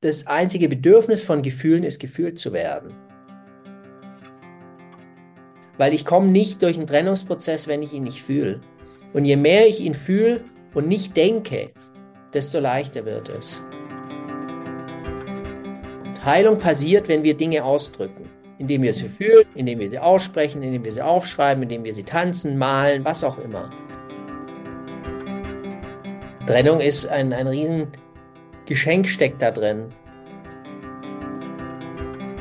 das einzige Bedürfnis von Gefühlen ist, gefühlt zu werden. Weil ich komme nicht durch einen Trennungsprozess, wenn ich ihn nicht fühle. Und je mehr ich ihn fühle und nicht denke, desto leichter wird es. Und Heilung passiert, wenn wir Dinge ausdrücken. Indem wir sie fühlen, indem wir sie aussprechen, indem wir sie aufschreiben, indem wir sie tanzen, malen, was auch immer. Trennung ist ein, ein riesen Geschenk steckt da drin.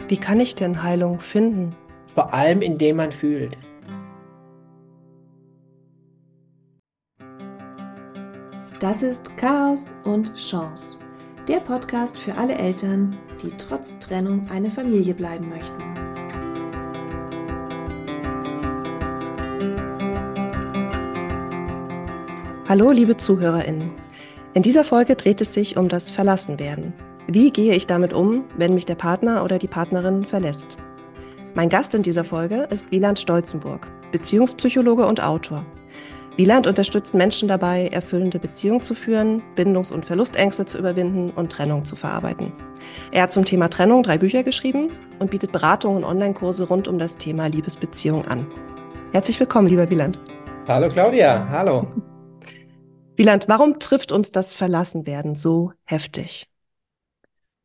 Wie kann ich denn Heilung finden? Vor allem, indem man fühlt. Das ist Chaos und Chance. Der Podcast für alle Eltern, die trotz Trennung eine Familie bleiben möchten. Hallo, liebe ZuhörerInnen. In dieser Folge dreht es sich um das Verlassenwerden. Wie gehe ich damit um, wenn mich der Partner oder die Partnerin verlässt? Mein Gast in dieser Folge ist Wieland Stolzenburg, Beziehungspsychologe und Autor. Wieland unterstützt Menschen dabei, erfüllende Beziehungen zu führen, Bindungs- und Verlustängste zu überwinden und Trennung zu verarbeiten. Er hat zum Thema Trennung drei Bücher geschrieben und bietet Beratungen und Online-Kurse rund um das Thema Liebesbeziehung an. Herzlich willkommen, lieber Wieland. Hallo Claudia, hallo. Wieland, warum trifft uns das Verlassenwerden so heftig?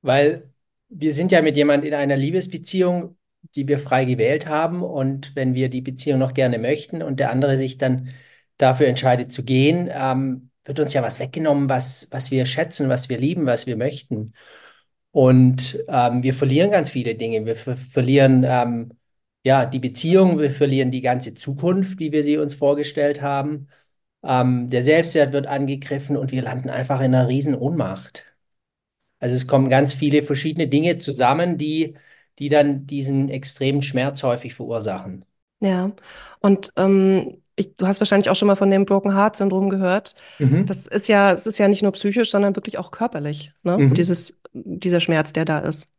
Weil wir sind ja mit jemand in einer Liebesbeziehung, die wir frei gewählt haben. Und wenn wir die Beziehung noch gerne möchten und der andere sich dann dafür entscheidet zu gehen, ähm, wird uns ja was weggenommen, was, was wir schätzen, was wir lieben, was wir möchten. Und ähm, wir verlieren ganz viele Dinge. Wir ver verlieren ähm, ja die Beziehung, wir verlieren die ganze Zukunft, wie wir sie uns vorgestellt haben. Ähm, der Selbstwert wird angegriffen und wir landen einfach in einer riesen Ohnmacht. Also es kommen ganz viele verschiedene Dinge zusammen, die, die dann diesen extremen Schmerz häufig verursachen. Ja, und ähm, ich, du hast wahrscheinlich auch schon mal von dem Broken Heart Syndrom gehört. Mhm. Das ist ja, es ist ja nicht nur psychisch, sondern wirklich auch körperlich, ne? Mhm. Dieses, dieser Schmerz, der da ist.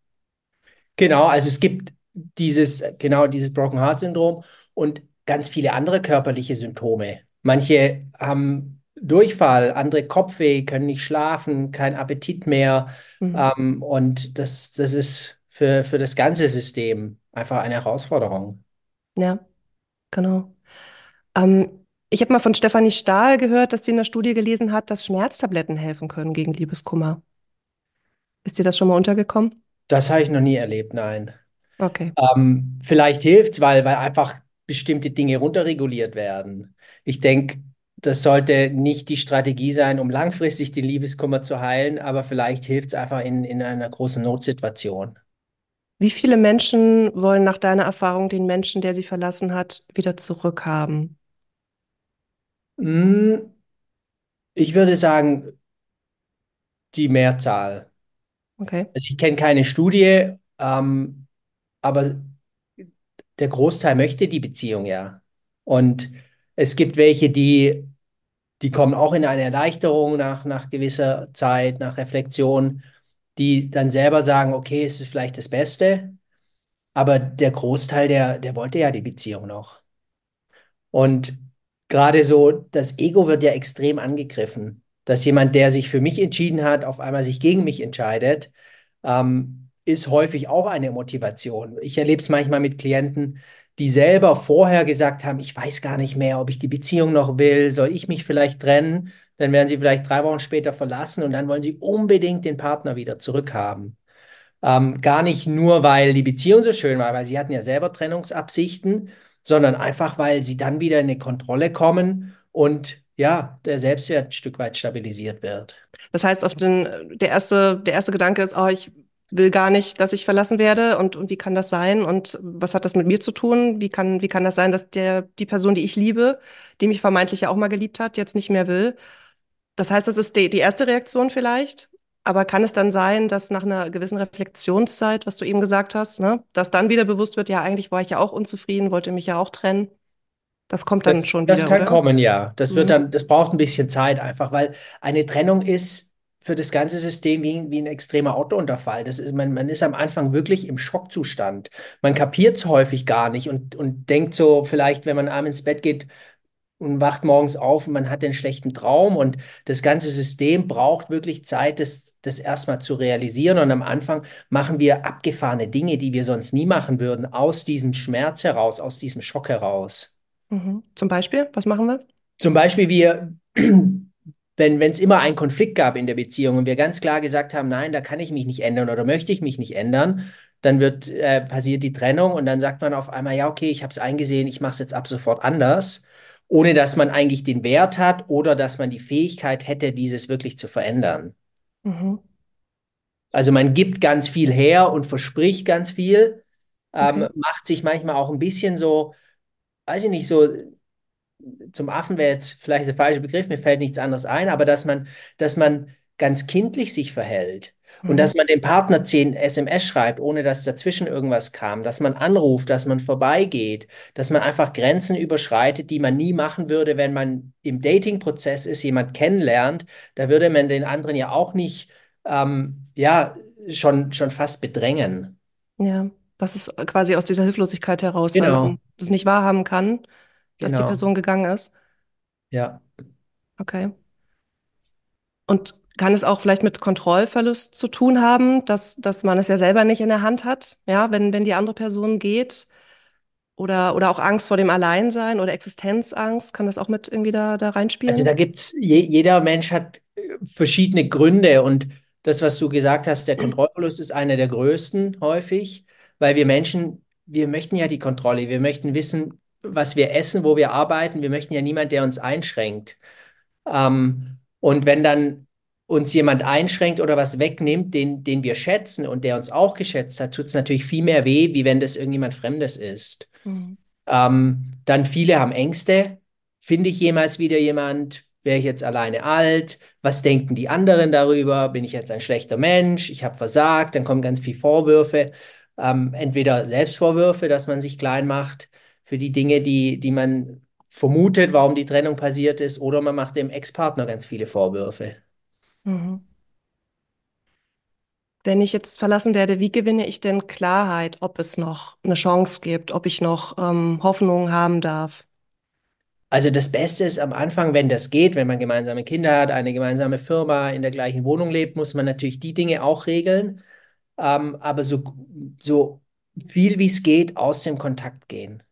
Genau, also es gibt dieses, genau dieses Broken Heart Syndrom und ganz viele andere körperliche Symptome. Manche haben Durchfall, andere Kopfweh, können nicht schlafen, kein Appetit mehr. Mhm. Ähm, und das, das ist für, für das ganze System einfach eine Herausforderung. Ja, genau. Ähm, ich habe mal von Stefanie Stahl gehört, dass sie in der Studie gelesen hat, dass Schmerztabletten helfen können gegen Liebeskummer. Ist dir das schon mal untergekommen? Das habe ich noch nie erlebt, nein. Okay. Ähm, vielleicht hilft es, weil, weil einfach bestimmte Dinge runterreguliert werden. Ich denke, das sollte nicht die Strategie sein, um langfristig den Liebeskummer zu heilen, aber vielleicht hilft es einfach in, in einer großen Notsituation. Wie viele Menschen wollen nach deiner Erfahrung den Menschen, der sie verlassen hat, wieder zurückhaben? Hm, ich würde sagen, die Mehrzahl. Okay. Also ich kenne keine Studie, ähm, aber der Großteil möchte die Beziehung ja. Und es gibt welche, die, die kommen auch in eine Erleichterung nach, nach gewisser Zeit, nach Reflexion, die dann selber sagen, okay, es ist vielleicht das Beste, aber der Großteil, der, der wollte ja die Beziehung noch. Und gerade so, das Ego wird ja extrem angegriffen, dass jemand, der sich für mich entschieden hat, auf einmal sich gegen mich entscheidet. Ähm, ist häufig auch eine Motivation. Ich erlebe es manchmal mit Klienten, die selber vorher gesagt haben, ich weiß gar nicht mehr, ob ich die Beziehung noch will, soll ich mich vielleicht trennen? Dann werden sie vielleicht drei Wochen später verlassen und dann wollen sie unbedingt den Partner wieder zurückhaben. Ähm, gar nicht nur, weil die Beziehung so schön war, weil sie hatten ja selber Trennungsabsichten, sondern einfach, weil sie dann wieder in eine Kontrolle kommen und ja, der Selbstwert ein Stück weit stabilisiert wird. Das heißt, auf den, der, erste, der erste Gedanke ist, oh, ich will gar nicht, dass ich verlassen werde und, und wie kann das sein und was hat das mit mir zu tun? Wie kann, wie kann das sein, dass der, die Person, die ich liebe, die mich vermeintlich ja auch mal geliebt hat, jetzt nicht mehr will? Das heißt, das ist die, die erste Reaktion vielleicht. Aber kann es dann sein, dass nach einer gewissen Reflexionszeit, was du eben gesagt hast, ne, dass dann wieder bewusst wird, ja, eigentlich war ich ja auch unzufrieden, wollte mich ja auch trennen? Das kommt dann das, schon wieder. Das kann oder? kommen, ja. Das wird mhm. dann, das braucht ein bisschen Zeit einfach, weil eine Trennung ist für das ganze System wie, wie ein extremer Autounterfall. Das ist, man, man ist am Anfang wirklich im Schockzustand. Man kapiert es häufig gar nicht und, und denkt so, vielleicht, wenn man abends ins Bett geht, und wacht morgens auf und man hat den schlechten Traum und das ganze System braucht wirklich Zeit, das, das erstmal zu realisieren. Und am Anfang machen wir abgefahrene Dinge, die wir sonst nie machen würden, aus diesem Schmerz heraus, aus diesem Schock heraus. Mhm. Zum Beispiel, was machen wir? Zum Beispiel, wir, wenn wenn es immer einen Konflikt gab in der Beziehung und wir ganz klar gesagt haben, nein, da kann ich mich nicht ändern oder möchte ich mich nicht ändern, dann wird äh, passiert die Trennung und dann sagt man auf einmal, ja, okay, ich habe es eingesehen, ich mache es jetzt ab sofort anders ohne dass man eigentlich den Wert hat oder dass man die Fähigkeit hätte, dieses wirklich zu verändern. Mhm. Also man gibt ganz viel her und verspricht ganz viel, ähm, okay. macht sich manchmal auch ein bisschen so, weiß ich nicht, so zum Affen wäre jetzt vielleicht der falsche Begriff, mir fällt nichts anderes ein, aber dass man, dass man ganz kindlich sich verhält. Und mhm. dass man dem Partner zehn SMS schreibt, ohne dass dazwischen irgendwas kam, dass man anruft, dass man vorbeigeht, dass man einfach Grenzen überschreitet, die man nie machen würde, wenn man im Dating-Prozess ist, jemand kennenlernt. Da würde man den anderen ja auch nicht, ähm, ja, schon, schon fast bedrängen. Ja, das ist quasi aus dieser Hilflosigkeit heraus, genau. weil man das nicht wahrhaben kann, dass genau. die Person gegangen ist. Ja. Okay. Und kann es auch vielleicht mit Kontrollverlust zu tun haben, dass, dass man es ja selber nicht in der Hand hat, ja, wenn, wenn die andere Person geht? Oder, oder auch Angst vor dem Alleinsein oder Existenzangst, kann das auch mit irgendwie da, da reinspielen? Also da gibt es, je, jeder Mensch hat äh, verschiedene Gründe und das, was du gesagt hast, der Kontrollverlust ist einer der größten häufig, weil wir Menschen, wir möchten ja die Kontrolle, wir möchten wissen, was wir essen, wo wir arbeiten, wir möchten ja niemand, der uns einschränkt. Ähm, und wenn dann uns jemand einschränkt oder was wegnimmt, den, den wir schätzen und der uns auch geschätzt hat, tut es natürlich viel mehr weh, wie wenn das irgendjemand Fremdes ist. Mhm. Ähm, dann viele haben Ängste. Finde ich jemals wieder jemand? Wäre ich jetzt alleine alt? Was denken die anderen darüber? Bin ich jetzt ein schlechter Mensch? Ich habe versagt. Dann kommen ganz viele Vorwürfe. Ähm, entweder Selbstvorwürfe, dass man sich klein macht für die Dinge, die, die man vermutet, warum die Trennung passiert ist, oder man macht dem Ex-Partner ganz viele Vorwürfe. Mhm. Wenn ich jetzt verlassen werde, wie gewinne ich denn Klarheit, ob es noch eine Chance gibt, ob ich noch ähm, Hoffnung haben darf? Also das Beste ist am Anfang, wenn das geht, wenn man gemeinsame Kinder hat, eine gemeinsame Firma, in der gleichen Wohnung lebt, muss man natürlich die Dinge auch regeln. Ähm, aber so, so viel wie es geht, aus dem Kontakt gehen.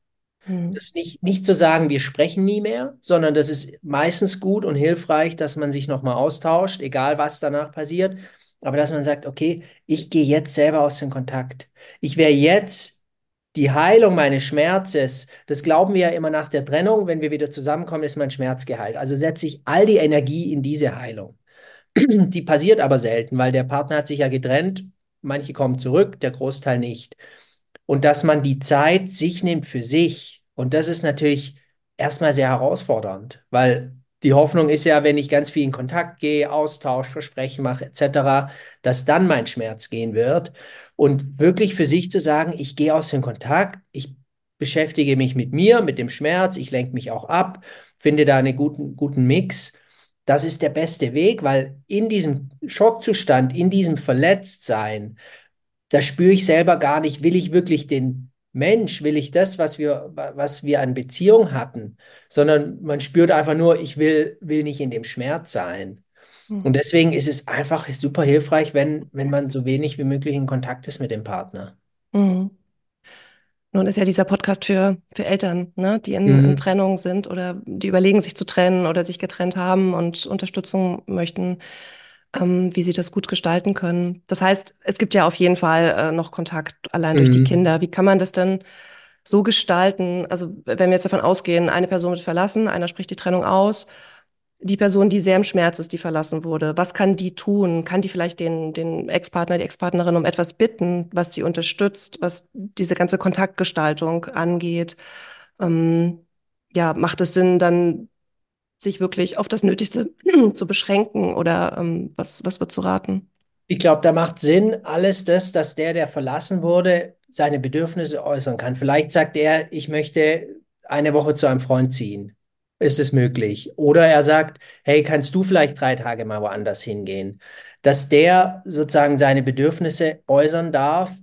Mhm. Das nicht, nicht zu sagen, wir sprechen nie mehr, sondern das ist meistens gut und hilfreich, dass man sich nochmal austauscht, egal was danach passiert. Aber dass man sagt, okay, ich gehe jetzt selber aus dem Kontakt. Ich wäre jetzt die Heilung meines Schmerzes, das glauben wir ja immer nach der Trennung, wenn wir wieder zusammenkommen, ist mein Schmerz geheilt. Also setze ich all die Energie in diese Heilung. Die passiert aber selten, weil der Partner hat sich ja getrennt. Manche kommen zurück, der Großteil nicht und dass man die Zeit sich nimmt für sich. Und das ist natürlich erstmal sehr herausfordernd, weil die Hoffnung ist ja, wenn ich ganz viel in Kontakt gehe, Austausch, Versprechen mache etc., dass dann mein Schmerz gehen wird. Und wirklich für sich zu sagen, ich gehe aus dem Kontakt, ich beschäftige mich mit mir, mit dem Schmerz, ich lenke mich auch ab, finde da einen guten, guten Mix. Das ist der beste Weg, weil in diesem Schockzustand, in diesem Verletztsein, da spüre ich selber gar nicht, will ich wirklich den Mensch, will ich das, was wir, was wir an Beziehung hatten, sondern man spürt einfach nur, ich will, will nicht in dem Schmerz sein. Mhm. Und deswegen ist es einfach super hilfreich, wenn, wenn man so wenig wie möglich in Kontakt ist mit dem Partner. Mhm. Nun ist ja dieser Podcast für, für Eltern, ne, die in, mhm. in Trennung sind oder die überlegen, sich zu trennen oder sich getrennt haben und Unterstützung möchten ähm, wie sie das gut gestalten können. Das heißt, es gibt ja auf jeden Fall äh, noch Kontakt allein mhm. durch die mhm. Kinder. Wie kann man das denn so gestalten? Also, wenn wir jetzt davon ausgehen, eine Person wird verlassen, einer spricht die Trennung aus. Die Person, die sehr im Schmerz ist, die verlassen wurde, was kann die tun? Kann die vielleicht den, den Ex-Partner, die Ex-Partnerin um etwas bitten, was sie unterstützt, was diese ganze Kontaktgestaltung angeht? Ähm, ja, macht es Sinn, dann sich wirklich auf das Nötigste zu beschränken oder ähm, was, was wird zu raten? Ich glaube, da macht Sinn alles das, dass der, der verlassen wurde, seine Bedürfnisse äußern kann. Vielleicht sagt er, ich möchte eine Woche zu einem Freund ziehen. Ist es möglich? Oder er sagt, hey, kannst du vielleicht drei Tage mal woanders hingehen? Dass der sozusagen seine Bedürfnisse äußern darf.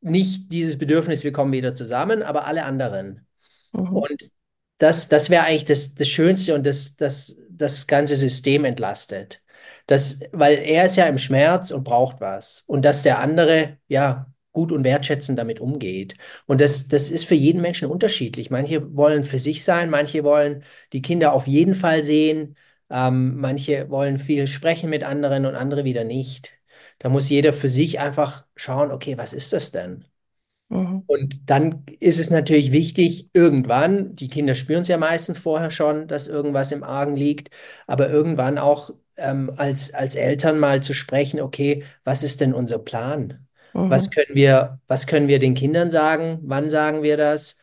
Nicht dieses Bedürfnis, wir kommen wieder zusammen, aber alle anderen. Mhm. Und das, das wäre eigentlich das, das Schönste und das, das, das ganze System entlastet. Das, weil er ist ja im Schmerz und braucht was. Und dass der andere, ja, gut und wertschätzend damit umgeht. Und das, das ist für jeden Menschen unterschiedlich. Manche wollen für sich sein, manche wollen die Kinder auf jeden Fall sehen, ähm, manche wollen viel sprechen mit anderen und andere wieder nicht. Da muss jeder für sich einfach schauen, okay, was ist das denn? Mhm. Und dann ist es natürlich wichtig, irgendwann, die Kinder spüren es ja meistens vorher schon, dass irgendwas im Argen liegt, aber irgendwann auch ähm, als, als Eltern mal zu sprechen, okay, was ist denn unser Plan? Was Mhm. können wir, was können wir den Kindern sagen? Wann sagen wir das?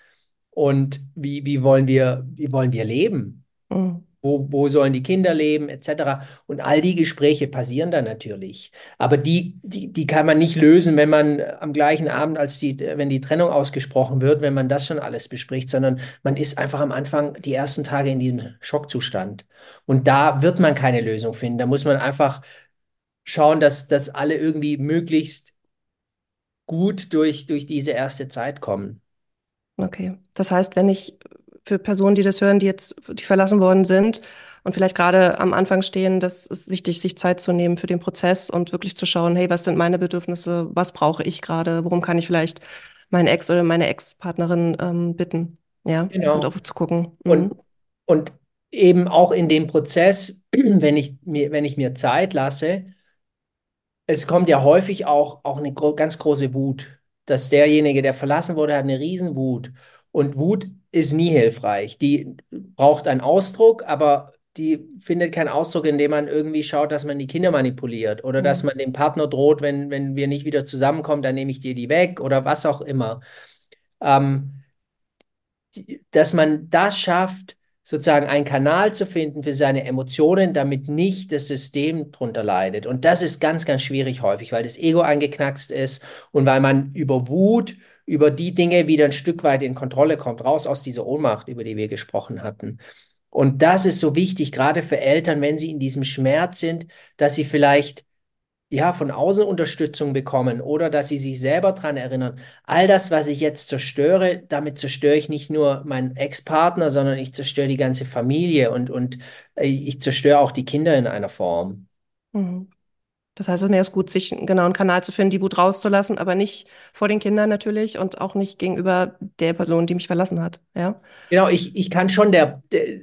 Und wie, wie wollen wir, wie wollen wir leben? Mhm. Wo, wo sollen die Kinder leben, etc. Und all die Gespräche passieren dann natürlich. Aber die, die, die kann man nicht lösen, wenn man am gleichen Abend, als die, wenn die Trennung ausgesprochen wird, wenn man das schon alles bespricht, sondern man ist einfach am Anfang die ersten Tage in diesem Schockzustand. Und da wird man keine Lösung finden. Da muss man einfach schauen, dass, dass alle irgendwie möglichst gut durch, durch diese erste Zeit kommen. Okay. Das heißt, wenn ich für Personen, die das hören, die jetzt, die verlassen worden sind und vielleicht gerade am Anfang stehen, das ist wichtig, sich Zeit zu nehmen für den Prozess und wirklich zu schauen, hey, was sind meine Bedürfnisse? Was brauche ich gerade? Worum kann ich vielleicht meinen Ex oder meine Ex-Partnerin ähm, bitten? Ja, und Genau. auch zu gucken. Mhm. Und, und eben auch in dem Prozess, wenn ich mir, wenn ich mir Zeit lasse, es kommt ja häufig auch, auch eine ganz große Wut, dass derjenige, der verlassen wurde, hat eine Riesenwut. Und Wut ist nie hilfreich. Die braucht einen Ausdruck, aber die findet keinen Ausdruck, indem man irgendwie schaut, dass man die Kinder manipuliert oder dass Mhm. man dem Partner droht, wenn, wenn wir nicht wieder zusammenkommen, dann nehme ich dir die weg oder was auch immer. Ähm, dass man das schafft, sozusagen einen Kanal zu finden für seine Emotionen, damit nicht das System drunter leidet. Und das ist ganz, ganz schwierig häufig, weil das Ego angeknackst ist und weil man über Wut, über die Dinge wieder ein Stück weit in Kontrolle kommt, raus aus dieser Ohnmacht, über die wir gesprochen hatten. Und das ist so wichtig, gerade für Eltern, wenn sie in diesem Schmerz sind, dass sie vielleicht ja, von außen Unterstützung bekommen oder dass sie sich selber daran erinnern, all das, was ich jetzt zerstöre, damit zerstöre ich nicht nur meinen Ex-Partner, sondern ich zerstöre die ganze Familie und, und äh, ich zerstöre auch die Kinder in einer Form. Mhm. Das heißt, es mir ist gut, sich einen genauen Kanal zu finden, die Wut rauszulassen, aber nicht vor den Kindern natürlich und auch nicht gegenüber der Person, die mich verlassen hat. Ja. Genau, ich, ich kann schon der, der,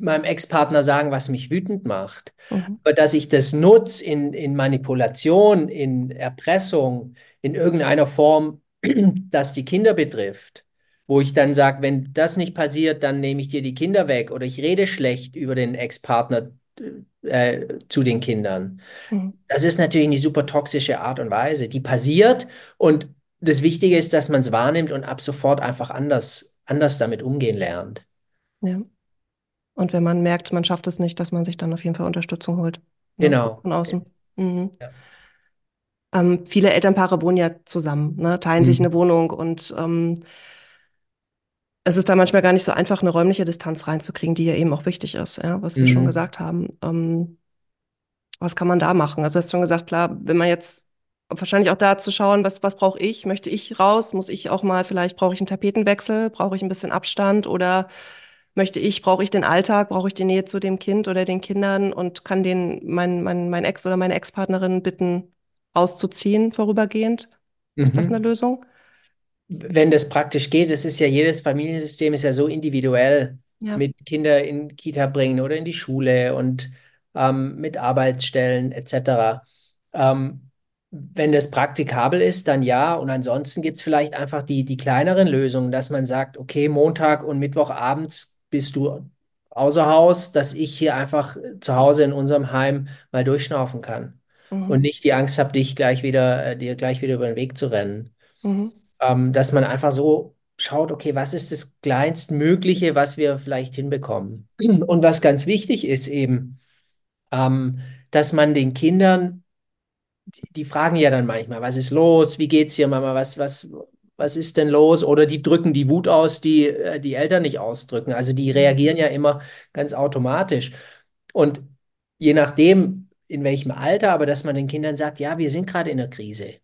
meinem Ex-Partner sagen, was mich wütend macht. Mhm. Aber dass ich das nutze in, in Manipulation, in Erpressung, in irgendeiner Form, das die Kinder betrifft, wo ich dann sage, wenn das nicht passiert, dann nehme ich dir die Kinder weg oder ich rede schlecht über den Ex-Partner äh, zu den Kindern. Mhm. Das ist natürlich eine super toxische Art und Weise, die passiert und das Wichtige ist, dass man es wahrnimmt und ab sofort einfach anders, anders damit umgehen lernt. Ja. Und wenn man merkt, man schafft es nicht, dass man sich dann auf jeden Fall Unterstützung holt. Ne? Genau. Von außen. Mhm. Ja. Ähm, viele Elternpaare wohnen ja zusammen, ne? Teilen sich Mhm. eine Wohnung und ähm, es ist da manchmal gar nicht so einfach, eine räumliche Distanz reinzukriegen, die ja eben auch wichtig ist, ja, was wir schon Mhm. gesagt haben. Ähm, was kann man da machen? Also, du hast schon gesagt, klar, wenn man jetzt wahrscheinlich auch da zu schauen, was, was brauche ich? Möchte ich raus? Muss ich auch mal, vielleicht brauche ich einen Tapetenwechsel? Brauche ich ein bisschen Abstand? Oder möchte ich, brauche ich den Alltag? Brauche ich die Nähe zu dem Kind oder den Kindern und kann den, mein, mein, mein Ex oder meine Ex-Partnerin bitten, auszuziehen vorübergehend? Ist das eine Mhm. Lösung? Wenn das praktisch geht, es ist ja jedes Familiensystem ist ja so individuell Ja. mit Kinder in Kita bringen oder in die Schule und ähm, mit Arbeitsstellen etc. Ähm, wenn das praktikabel ist, dann ja. Und ansonsten gibt es vielleicht einfach die, die kleineren Lösungen, dass man sagt, okay, Montag und Mittwochabends bist du außer Haus, dass ich hier einfach zu Hause in unserem Heim mal durchschnaufen kann und Mhm. nicht die Angst habe, dich gleich wieder, äh, dir gleich wieder über den Weg zu rennen Mhm. Ähm, dass man einfach so schaut, okay, was ist das Kleinstmögliche, was wir vielleicht hinbekommen? Und was ganz wichtig ist eben, ähm, dass man den Kindern, die, die fragen ja dann manchmal, was ist los? Wie geht's dir, Mama? Was, was, was ist denn los? Oder die drücken die Wut aus, die äh, die Eltern nicht ausdrücken. Also die reagieren ja immer ganz automatisch. Und je nachdem, in welchem Alter, aber dass man den Kindern sagt, ja, wir sind gerade in der Krise.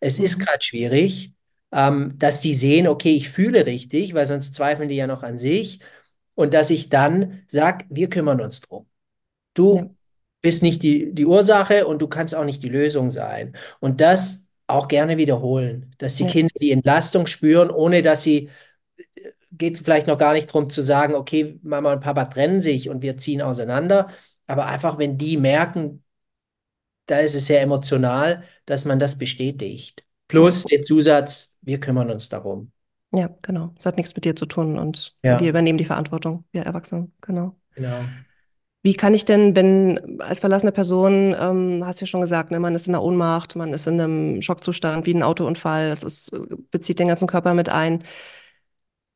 Es ist Mhm. gerade schwierig, ähm, dass die sehen, okay, ich fühle richtig, weil sonst zweifeln die ja noch an sich. und dass ich dann sage, wir kümmern uns drum. Ja. Du bist nicht die, die Ursache und du kannst auch nicht die Lösung sein. Und das auch gerne wiederholen, dass die Ja. Kinder die Entlastung spüren, ohne dass sie, geht vielleicht noch gar nicht darum zu sagen, okay, Mama und Papa trennen sich und wir ziehen auseinander, aber einfach, wenn die merken, da ist es sehr emotional, dass man das bestätigt. Plus den Zusatz, wir kümmern uns darum. Ja, genau. Es hat nichts mit dir zu tun und Ja. wir übernehmen die Verantwortung, wir Erwachsenen, genau. Genau. Wie kann ich denn, wenn als verlassene Person, ähm, hast du ja schon gesagt, ne, man ist in der Ohnmacht, man ist in einem Schockzustand wie ein Autounfall, es ist, bezieht den ganzen Körper mit ein.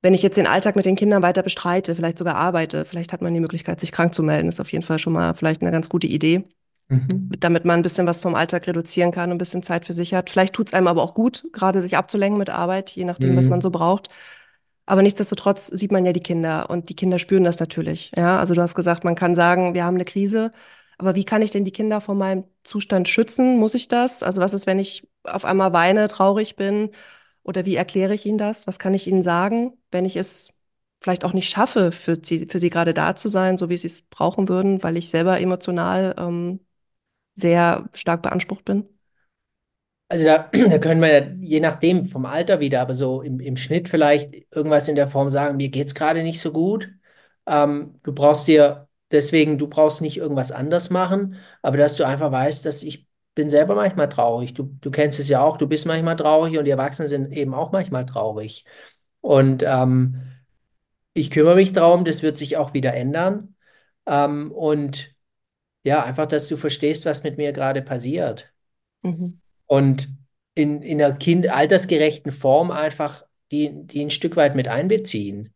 Wenn ich jetzt den Alltag mit den Kindern weiter bestreite, vielleicht sogar arbeite, vielleicht hat man die Möglichkeit, sich krank zu melden, ist auf jeden Fall schon mal vielleicht eine ganz gute Idee, Mhm. damit man ein bisschen was vom Alltag reduzieren kann und ein bisschen Zeit für sich hat. Vielleicht tut es einem aber auch gut, gerade sich abzulenken mit Arbeit, je nachdem, was Mhm. man so braucht. Aber nichtsdestotrotz sieht man ja die Kinder und die Kinder spüren das natürlich. Ja, also du hast gesagt, man kann sagen, wir haben eine Krise. Aber wie kann ich denn die Kinder vor meinem Zustand schützen? Muss ich das? Also was ist, wenn ich auf einmal weine, traurig bin? Oder wie erkläre ich ihnen das? Was kann ich ihnen sagen, wenn ich es vielleicht auch nicht schaffe, für sie, für sie gerade da zu sein, so wie sie es brauchen würden, weil ich selber emotional ähm, sehr stark beansprucht bin? Also da, da können wir ja, je nachdem vom Alter wieder, aber so im, im Schnitt vielleicht irgendwas in der Form sagen, mir geht's gerade nicht so gut. Ähm, du brauchst dir deswegen, du brauchst nicht irgendwas anders machen, aber dass du einfach weißt, dass ich bin selber manchmal traurig. Du, du kennst es ja auch, du bist manchmal traurig und die Erwachsenen sind eben auch manchmal traurig. Und ähm, ich kümmere mich darum, das wird sich auch wieder ändern. Ähm, und ja, einfach, dass du verstehst, was mit mir gerade passiert. Mhm. Und in, in einer kind altersgerechten Form einfach die, die ein Stück weit mit einbeziehen.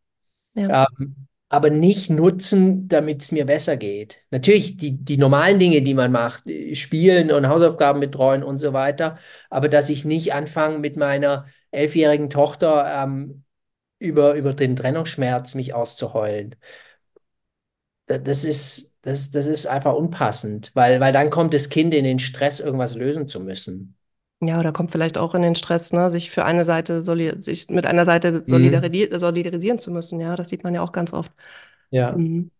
Ja. Ähm, aber nicht nutzen, damit es mir besser geht. Natürlich die, die normalen Dinge, die man macht, spielen und Hausaufgaben betreuen und so weiter, aber dass ich nicht anfange mit meiner elfjährigen Tochter ähm, über, über den Trennungsschmerz mich auszuheulen. Da- Das ist, das, das ist einfach unpassend, weil, weil dann kommt das Kind in den Stress, irgendwas lösen zu müssen. Ja, oder kommt vielleicht auch in den Stress, ne, sich für eine Seite sich mit einer Seite Mhm. solidari solidarisieren zu müssen. Ja, das sieht man ja auch ganz oft. Ja. Mhm.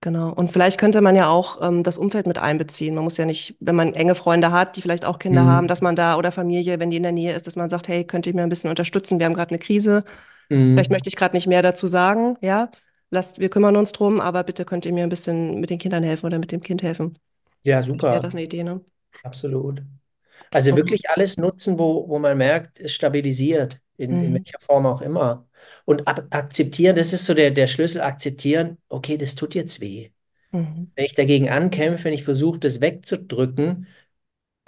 Genau. Und vielleicht könnte man ja auch ähm, das Umfeld mit einbeziehen. Man muss ja nicht, wenn man enge Freunde hat, die vielleicht auch Kinder Mhm. haben, dass man da oder Familie, wenn die in der Nähe ist, dass man sagt, hey, könnt ihr mir ein bisschen unterstützen? Wir haben gerade eine Krise. Vielleicht Mhm. möchte ich gerade nicht mehr dazu sagen. Ja, lasst, wir kümmern uns drum, aber bitte könnt ihr mir ein bisschen mit den Kindern helfen oder mit dem Kind helfen. Ja, Vielleicht wäre super. das eine Idee, ne? Absolut. Also wirklich alles nutzen, wo, wo man merkt, es stabilisiert, in, in Mhm. welcher Form auch immer. Und ab, akzeptieren, das ist so der, der Schlüssel, akzeptieren, okay, das tut jetzt weh. Mhm. Wenn ich dagegen ankämpfe, wenn ich versuche, das wegzudrücken,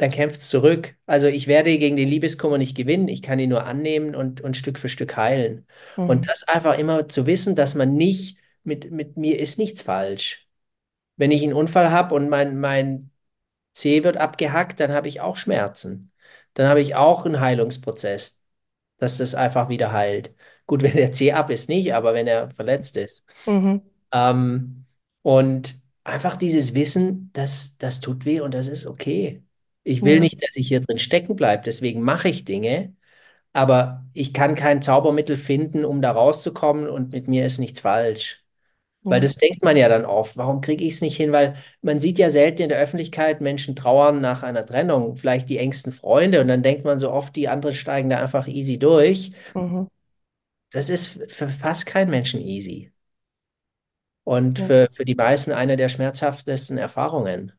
dann kämpft es zurück. Also ich werde gegen den Liebeskummer nicht gewinnen, ich kann ihn nur annehmen und, und Stück für Stück heilen. Und Mhm. das einfach immer zu wissen, dass man nicht, mit, mit mir ist nichts falsch. Wenn ich einen Unfall habe und mein, mein Zeh wird abgehackt, dann habe ich auch Schmerzen. Dann habe ich auch einen Heilungsprozess, dass das einfach wieder heilt. Gut, wenn der Zeh ab ist, nicht, aber wenn er verletzt ist. Mhm. Ähm, und einfach dieses Wissen, das, das tut weh und das ist okay. Ich will Ja. nicht, dass ich hier drin stecken bleibe, deswegen mache ich Dinge, aber ich kann kein Zaubermittel finden, um da rauszukommen und mit mir ist nichts falsch. Weil das denkt man ja dann oft, warum kriege ich es nicht hin? Weil man sieht ja selten in der Öffentlichkeit Menschen trauern nach einer Trennung, vielleicht die engsten Freunde und dann denkt man so oft, die anderen steigen da einfach easy durch. Mhm. Das ist für fast keinen Menschen easy. Und Ja. für, für die meisten eine der schmerzhaftesten Erfahrungen.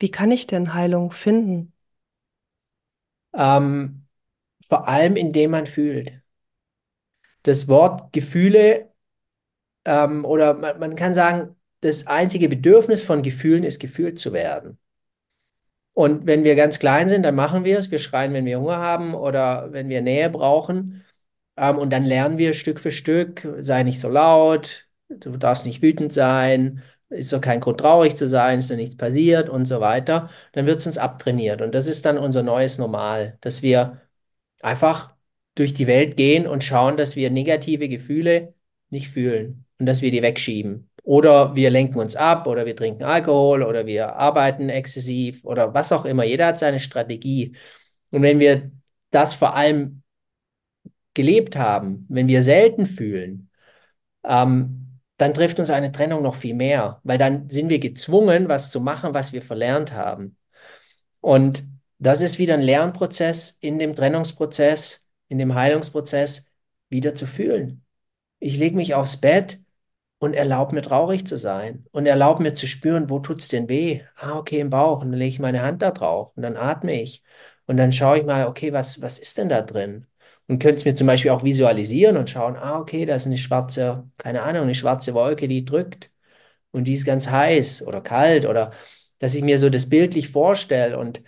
Wie kann ich denn Heilung finden? Ähm, vor allem, indem man fühlt. Das Wort Gefühle, ähm, oder man, man kann sagen, das einzige Bedürfnis von Gefühlen ist, gefühlt zu werden. Und wenn wir ganz klein sind, dann machen wir es. Wir schreien, wenn wir Hunger haben oder wenn wir Nähe brauchen. Ähm, und dann lernen wir Stück für Stück, sei nicht so laut, du darfst nicht wütend sein, ist doch kein Grund traurig zu sein, ist doch nichts passiert und so weiter. Dann wird es uns abtrainiert. Und das ist dann unser neues Normal, dass wir einfach durch die Welt gehen und schauen, dass wir negative Gefühle nicht fühlen und dass wir die wegschieben. Oder wir lenken uns ab oder wir trinken Alkohol oder wir arbeiten exzessiv oder was auch immer. Jeder hat seine Strategie. Und wenn wir das vor allem gelebt haben, wenn wir selten fühlen, ähm, dann trifft uns eine Trennung noch viel mehr, weil dann sind wir gezwungen, was zu machen, was wir verlernt haben. Und das ist wieder ein Lernprozess in dem Trennungsprozess, in dem Heilungsprozess, wieder zu fühlen. Ich lege mich aufs Bett und erlaube mir traurig zu sein und erlaube mir zu spüren, wo tut es denn weh? Ah, okay, im Bauch. Und dann lege ich meine Hand da drauf und dann atme ich. Und dann schaue ich mal, okay, was, was ist denn da drin? Und könnte es mir zum Beispiel auch visualisieren und schauen, ah, okay, da ist eine schwarze, keine Ahnung, eine schwarze Wolke, die drückt und die ist ganz heiß oder kalt oder dass ich mir so das bildlich vorstelle und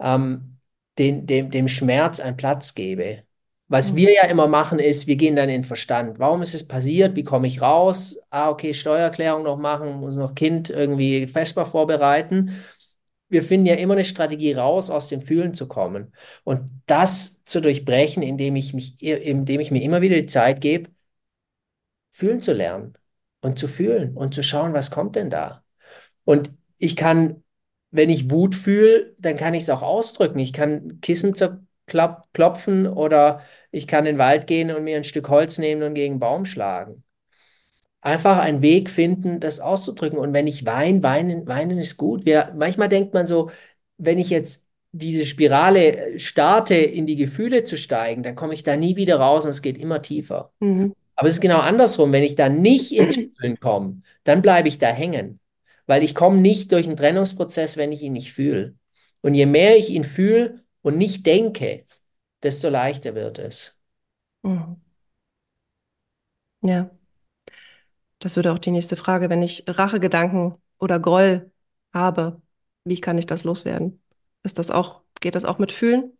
ähm, den, dem, dem Schmerz einen Platz gebe. Was Mhm. wir ja immer machen, ist, wir gehen dann in den Verstand. Warum ist es passiert? Wie komme ich raus? Ah, okay, Steuererklärung noch machen, muss noch Kind irgendwie festbar vorbereiten. Wir finden ja immer eine Strategie raus, aus dem Fühlen zu kommen. Und das zu durchbrechen, indem ich mich, indem ich mir immer wieder die Zeit gebe, fühlen zu lernen und zu fühlen und zu schauen, was kommt denn da? Und ich kann, wenn ich Wut fühle, dann kann ich es auch ausdrücken. Ich kann Kissen zerklopfen oder ich kann in den Wald gehen und mir ein Stück Holz nehmen und gegen einen Baum schlagen. Einfach einen Weg finden, das auszudrücken. Und wenn ich weine, weinen, weinen ist gut. Wir, manchmal denkt man so, wenn ich jetzt diese Spirale starte, in die Gefühle zu steigen, dann komme ich da nie wieder raus und es geht immer tiefer. Mhm. Aber es ist genau andersrum. Wenn ich da nicht ins Fühlen komme, dann bleibe ich da hängen. Weil ich komme nicht durch einen Trennungsprozess, wenn ich ihn nicht fühle. Und je mehr ich ihn fühle und nicht denke, desto leichter wird es. Mhm. Ja. Das würde auch die nächste Frage, wenn ich Rachegedanken oder Groll habe, wie kann ich das loswerden? Ist das auch, geht das auch mit Fühlen?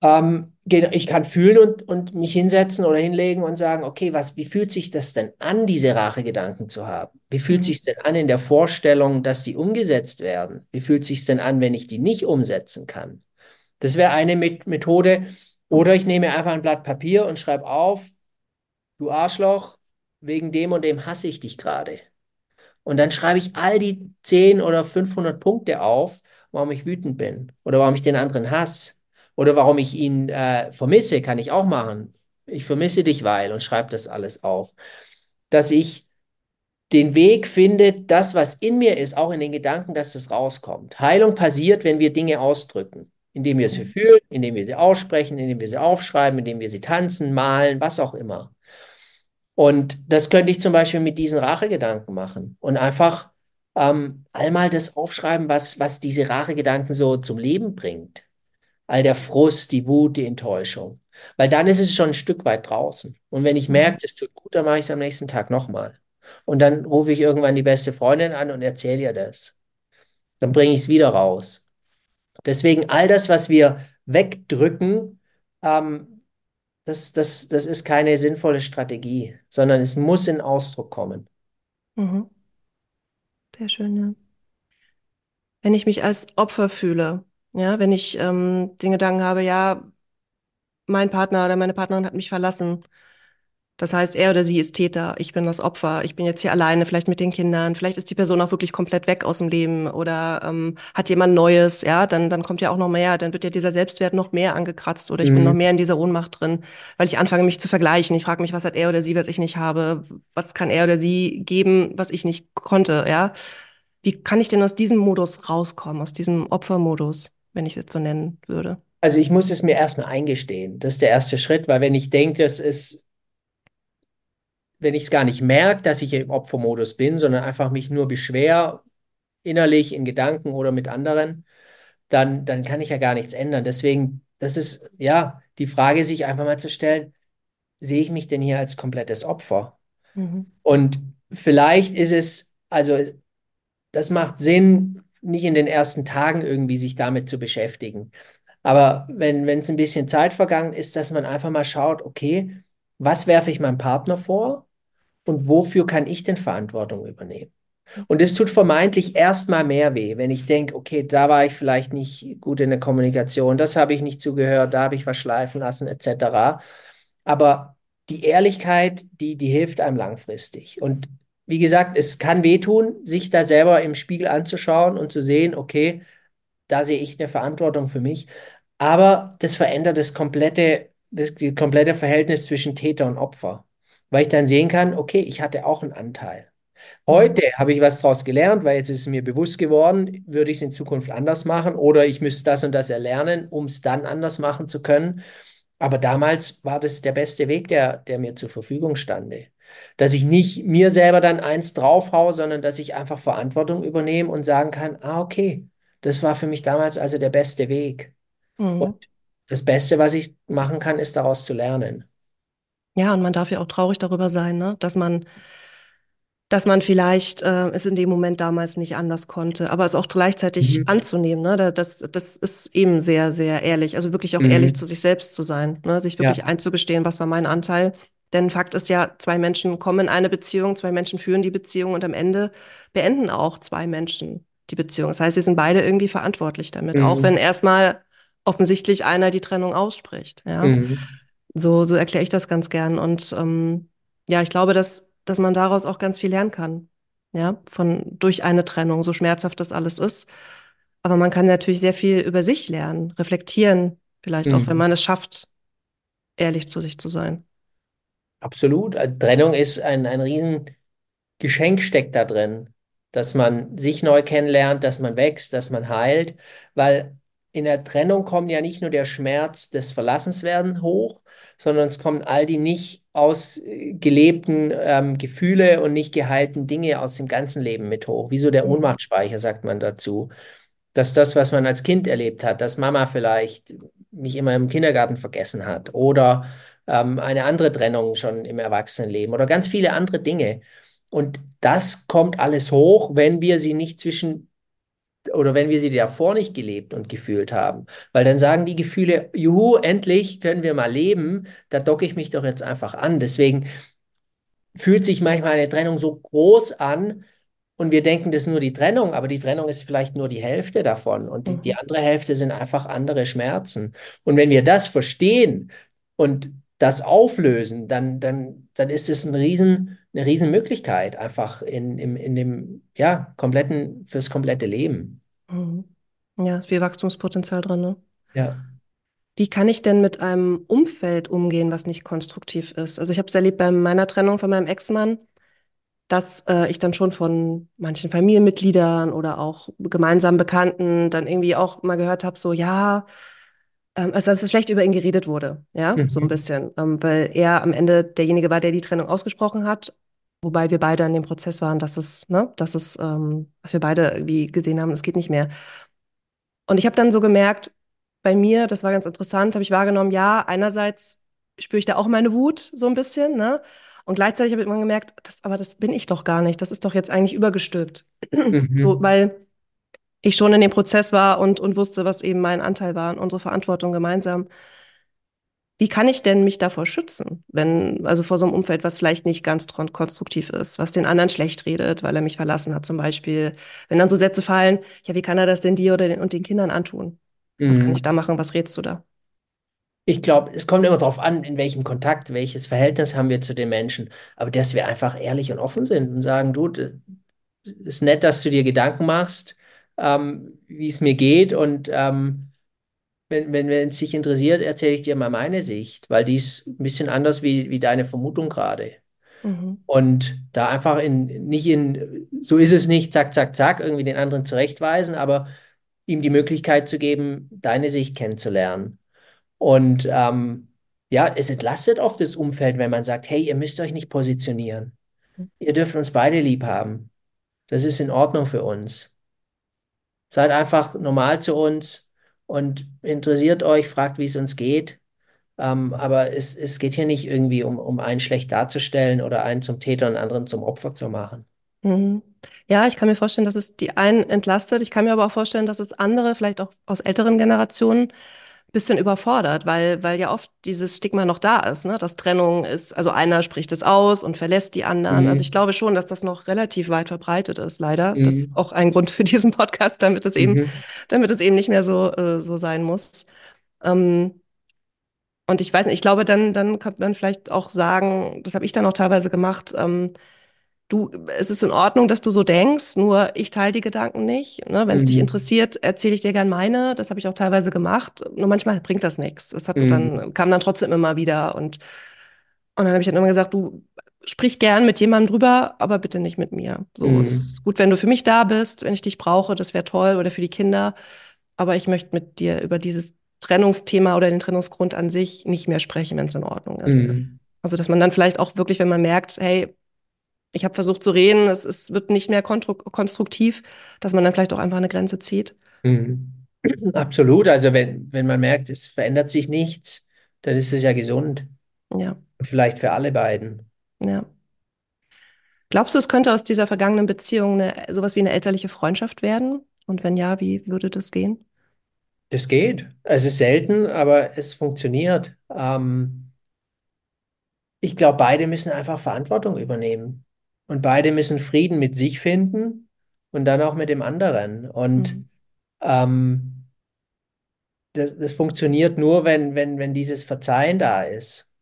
Ähm, ich kann fühlen und, und mich hinsetzen oder hinlegen und sagen, okay, was, wie fühlt sich das denn an, diese Rachegedanken zu haben? Wie fühlt Mhm. sich denn an in der Vorstellung, dass die umgesetzt werden? Wie fühlt sich denn an, wenn ich die nicht umsetzen kann? Das wäre eine Met Methode. Oder ich nehme einfach ein Blatt Papier und schreibe auf, du Arschloch, wegen dem und dem hasse ich dich gerade. Und dann schreibe ich all die 10 oder 500 Punkte auf, warum ich wütend bin oder warum ich den anderen hasse oder warum ich ihn äh, vermisse, kann ich auch machen. Ich vermisse dich, weil und schreibe das alles auf. Dass ich den Weg finde, das, was in mir ist, auch in den Gedanken, dass das rauskommt. Heilung passiert, wenn wir Dinge ausdrücken, indem wir sie fühlen, indem wir sie aussprechen, indem wir sie aufschreiben, indem wir sie tanzen, malen, was auch immer. Und das könnte ich zum Beispiel mit diesen Rachegedanken machen und einfach ähm, einmal das aufschreiben, was, was diese Rachegedanken so zum Leben bringt. All der Frust, die Wut, die Enttäuschung. Weil dann ist es schon ein Stück weit draußen. Und wenn ich merke, es tut gut, dann mache ich es am nächsten Tag nochmal. Und dann rufe ich irgendwann die beste Freundin an und erzähle ihr das. Dann bringe ich es wieder raus. Deswegen all das, was wir wegdrücken, ähm, das, das, das ist keine sinnvolle Strategie, sondern es muss in Ausdruck kommen. Mhm. Sehr schön, ja. Wenn ich mich als Opfer fühle, ja, wenn ich ähm, den Gedanken habe, ja, mein Partner oder meine Partnerin hat mich verlassen. Das heißt, er oder sie ist Täter, ich bin das Opfer, ich bin jetzt hier alleine, vielleicht mit den Kindern, vielleicht ist die Person auch wirklich komplett weg aus dem Leben oder ähm, hat jemand Neues, ja, dann, dann kommt ja auch noch mehr, dann wird ja dieser Selbstwert noch mehr angekratzt oder ich bin noch Mhm. mehr in dieser Ohnmacht drin, weil ich anfange, mich zu vergleichen. Ich frage mich, was hat er oder sie, was ich nicht habe? Was kann er oder sie geben, was ich nicht konnte, ja? Wie kann ich denn aus diesem Modus rauskommen, aus diesem Opfermodus, wenn ich es jetzt so nennen würde? Also ich muss es mir erstmal eingestehen. Das ist der erste Schritt, weil wenn ich denke, es ist, wenn ich es gar nicht merke, dass ich im Opfermodus bin, sondern einfach mich nur beschwer, innerlich, in Gedanken oder mit anderen, dann, dann kann ich ja gar nichts ändern. Deswegen, das ist ja die Frage, sich einfach mal zu stellen, sehe ich mich denn hier als komplettes Opfer? Mhm. Und vielleicht ist es, also das macht Sinn, nicht in den ersten Tagen irgendwie sich damit zu beschäftigen. Aber wenn, wenn es ein bisschen Zeit vergangen ist, dass man einfach mal schaut, okay, was werfe ich meinem Partner vor und wofür kann ich denn Verantwortung übernehmen? Und es tut vermeintlich erstmal mehr weh, wenn ich denke, okay, da war ich vielleicht nicht gut in der Kommunikation, das habe ich nicht zugehört, da habe ich was schleifen lassen, etc. Aber die Ehrlichkeit, die, die hilft einem langfristig. Und wie gesagt, es kann wehtun, sich da selber im Spiegel anzuschauen und zu sehen, okay, da sehe ich eine Verantwortung für mich. Aber das verändert das komplette, das, das komplette Verhältnis zwischen Täter und Opfer. Weil ich dann sehen kann, okay, ich hatte auch einen Anteil. Heute habe ich was daraus gelernt, weil jetzt ist es mir bewusst geworden, würde ich es in Zukunft anders machen oder ich müsste das und das erlernen, um es dann anders machen zu können. Aber damals war das der beste Weg, der, der mir zur Verfügung stande. Dass ich nicht mir selber dann eins draufhaue, sondern dass ich einfach Verantwortung übernehme und sagen kann, ah, okay, das war für mich damals also der beste Weg. Mhm. Und das Beste, was ich machen kann, ist daraus zu lernen. Ja, und man darf ja auch traurig darüber sein, ne? dass man, dass man vielleicht äh, es in dem Moment damals nicht anders konnte, aber es auch gleichzeitig Mhm. anzunehmen. Ne? Da- Das, das ist eben sehr, sehr ehrlich. Also wirklich auch Mhm. ehrlich zu sich selbst zu sein, ne? sich wirklich Ja. einzugestehen, was war mein Anteil. Denn Fakt ist ja, zwei Menschen kommen in eine Beziehung, zwei Menschen führen die Beziehung und am Ende beenden auch zwei Menschen die Beziehung. Das heißt, sie sind beide irgendwie verantwortlich damit, auch Mhm. wenn erstmal offensichtlich einer die Trennung ausspricht. Ja? Mhm. So, so erkläre ich das ganz gern. Und ähm, ja, ich glaube, dass, dass man daraus auch ganz viel lernen kann. Ja, von durch eine Trennung, so schmerzhaft das alles ist. Aber man kann natürlich sehr viel über sich lernen, reflektieren, vielleicht auch, wenn Mhm. man es schafft, ehrlich zu sich zu sein. Absolut. Also Trennung ist ein, ein Riesengeschenk steckt da drin, dass man sich neu kennenlernt, dass man wächst, dass man heilt, weil in der Trennung kommt ja nicht nur der Schmerz des Verlassenswerden hoch, sondern es kommen all die nicht ausgelebten ähm, Gefühle und nicht geheilten Dinge aus dem ganzen Leben mit hoch, wie so der Mhm. Ohnmachtsspeicher, sagt man dazu. Dass das, was man als Kind erlebt hat, dass Mama vielleicht mich immer im Kindergarten vergessen hat oder ähm, eine andere Trennung schon im Erwachsenenleben oder ganz viele andere Dinge. Und das kommt alles hoch, wenn wir sie nicht zwischen oder wenn wir sie davor nicht gelebt und gefühlt haben. Weil dann sagen die Gefühle, juhu, endlich können wir mal leben, da docke ich mich doch jetzt einfach an. Deswegen fühlt sich manchmal eine Trennung so groß an und wir denken, das ist nur die Trennung, aber die Trennung ist vielleicht nur die Hälfte davon und die, die Mhm. andere Hälfte sind einfach andere Schmerzen. Und wenn wir das verstehen und das auflösen, dann, dann, dann ist es ein Riesen, eine Riesenmöglichkeit, einfach in, in, in dem, ja, kompletten, fürs komplette Leben. Mhm. Ja, ist viel Wachstumspotenzial drin, ne? Ja. Wie kann ich denn mit einem Umfeld umgehen, was nicht konstruktiv ist? Also ich habe es erlebt bei meiner Trennung von meinem Ex-Mann, dass äh, ich dann schon von manchen Familienmitgliedern oder auch gemeinsamen Bekannten dann irgendwie auch mal gehört habe, so ja, ähm, also dass es schlecht über ihn geredet wurde, ja, so ein Mhm. bisschen, ähm, weil er am Ende derjenige war, der die Trennung ausgesprochen hat, wobei wir beide in dem Prozess waren, dass es, ne, dass es, ähm, dass wir beide irgendwie gesehen haben, es geht nicht mehr. Und ich habe dann so gemerkt, bei mir, das war ganz interessant, habe ich wahrgenommen, ja, einerseits spüre ich da auch meine Wut so ein bisschen, ne? Und gleichzeitig habe ich immer gemerkt, das, aber das bin ich doch gar nicht. Das ist doch jetzt eigentlich übergestülpt. So, Mhm. weil ich schon in dem Prozess war und, und wusste, was eben mein Anteil war und unsere Verantwortung gemeinsam. Wie kann ich denn mich davor schützen, wenn, also vor so einem Umfeld, was vielleicht nicht ganz konstruktiv ist, was den anderen schlecht redet, weil er mich verlassen hat, zum Beispiel. Wenn dann so Sätze fallen, ja, wie kann er das denn dir oder den, und den Kindern antun? Was kann ich Mhm. da machen? Was rätst du da? Ich glaube, es kommt immer darauf an, in welchem Kontakt, welches Verhältnis haben wir zu den Menschen. Aber dass wir einfach ehrlich und offen sind und sagen, du, d- ist nett, dass du dir Gedanken machst, ähm, wie es mir geht. Und ähm, wenn, wenn, wenn es dich interessiert, erzähle ich dir mal meine Sicht, weil die ist ein bisschen anders wie, wie deine Vermutung gerade. Mhm. Und da einfach in, nicht in, so ist es nicht, zack, zack, zack, irgendwie den anderen zurechtweisen, aber ihm die Möglichkeit zu geben, deine Sicht kennenzulernen. Und ähm, ja, es entlastet oft das Umfeld, wenn man sagt, hey, ihr müsst euch nicht positionieren. Ihr dürft uns beide lieb haben. Das ist in Ordnung für uns. Seid einfach normal zu uns und interessiert euch, fragt, wie es uns geht. Ähm, aber es, es geht hier nicht irgendwie um, um einen schlecht darzustellen oder einen zum Täter und einen anderen zum Opfer zu machen. Mhm. Ja, ich kann mir vorstellen, dass es die einen entlastet. Ich kann mir aber auch vorstellen, dass es andere, vielleicht auch aus älteren Generationen, bisschen überfordert, weil, weil ja oft dieses Stigma noch da ist, ne? Dass Trennung ist, also einer spricht es aus und verlässt die anderen. Also ich Mhm. glaube schon, dass das noch relativ weit verbreitet ist, leider. Das ist Mhm. auch ein Grund für diesen Podcast, damit es eben, Mhm. damit es eben nicht mehr so, äh, so sein muss. Ähm, und ich weiß nicht, ich glaube, dann, dann könnte man vielleicht auch sagen, das habe ich dann auch teilweise gemacht, ähm, du, es ist in Ordnung, dass du so denkst, nur ich teile die Gedanken nicht. Ne? Wenn es dich Mhm. interessiert, erzähle ich dir gern meine. Das habe ich auch teilweise gemacht. Nur manchmal bringt das nichts. Das hat Mhm. dann, kam dann trotzdem immer wieder. Und, und dann habe ich dann immer gesagt, du, sprich gern mit jemandem drüber, aber bitte nicht mit mir. So, es ist Mhm. gut, wenn du für mich da bist, wenn ich dich brauche, das wäre toll oder für die Kinder. Aber ich möchte mit dir über dieses Trennungsthema oder den Trennungsgrund an sich nicht mehr sprechen, wenn es in Ordnung ist. Mhm. Also, dass man dann vielleicht auch wirklich, wenn man merkt, hey, ich habe versucht zu reden, es, es wird nicht mehr konstruktiv, dass man dann vielleicht auch einfach eine Grenze zieht. Mhm. Absolut. Also wenn, wenn man merkt, es verändert sich nichts, dann ist es ja gesund. Ja, Und vielleicht für alle beiden. ja. Glaubst du, es könnte aus dieser vergangenen Beziehung eine, sowas wie eine elterliche Freundschaft werden? Und wenn ja, wie würde das gehen? Das geht. Es ist selten, aber es funktioniert. Ähm, ich glaube, beide müssen einfach Verantwortung übernehmen. Und beide müssen Frieden mit sich finden und dann auch mit dem anderen. Und Mhm. ähm, das, das funktioniert nur, wenn, wenn, wenn dieses Verzeihen da ist.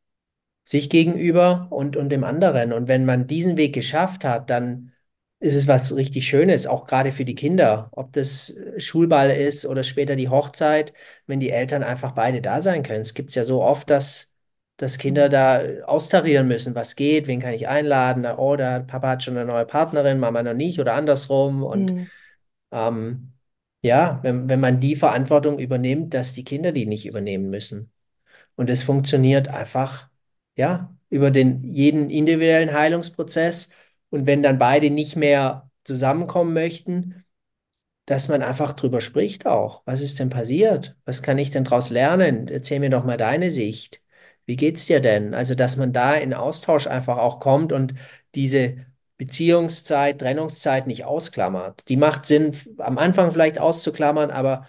Sich gegenüber und, und dem anderen. Und wenn man diesen Weg geschafft hat, dann ist es was richtig Schönes, auch gerade für die Kinder. Ob das äh, Schulball ist oder später die Hochzeit, wenn die Eltern einfach beide da sein können. Es gibt ja so oft, dass, dass Kinder da äh, austarieren müssen, was geht, wen kann ich einladen. Na, Oh, Papa hat schon eine neue Partnerin, Mama noch nicht oder andersrum. Und Mhm. ähm, ja, wenn, wenn man die Verantwortung übernimmt, dass die Kinder die nicht übernehmen müssen. Und es funktioniert einfach, ja, über den jeden individuellen Heilungsprozess. Und wenn dann beide nicht mehr zusammenkommen möchten, dass man einfach drüber spricht auch. Was ist denn passiert? Was kann ich denn daraus lernen? Erzähl mir doch mal deine Sicht. Wie geht's dir denn? Also, dass man da in Austausch einfach auch kommt und diese Beziehungszeit, Trennungszeit nicht ausklammert. Die macht Sinn, am Anfang vielleicht auszuklammern, aber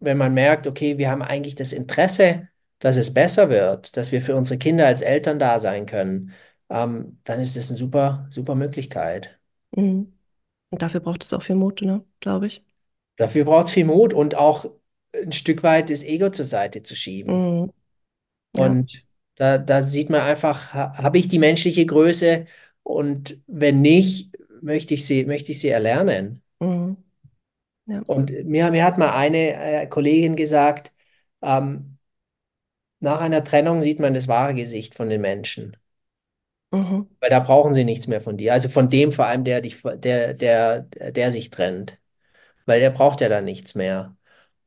wenn man merkt, okay, wir haben eigentlich das Interesse, dass es besser wird, dass wir für unsere Kinder als Eltern da sein können, ähm, dann ist es eine super, super Möglichkeit. Mhm. Und dafür braucht es auch viel Mut, ne? Glaube ich. Dafür braucht es viel Mut und auch ein Stück weit das Ego zur Seite zu schieben. Mhm. Ja. Und da, da sieht man einfach, ha, habe ich die menschliche Größe und wenn nicht, möchte ich sie, möchte ich sie erlernen. Mhm. Ja. Und mir, mir hat mal eine äh, Kollegin gesagt, ähm, nach einer Trennung sieht man das wahre Gesicht von den Menschen. Mhm. Weil da brauchen sie nichts mehr von dir. Also von dem vor allem, der dich, der, der, der sich trennt. Weil der braucht ja dann nichts mehr.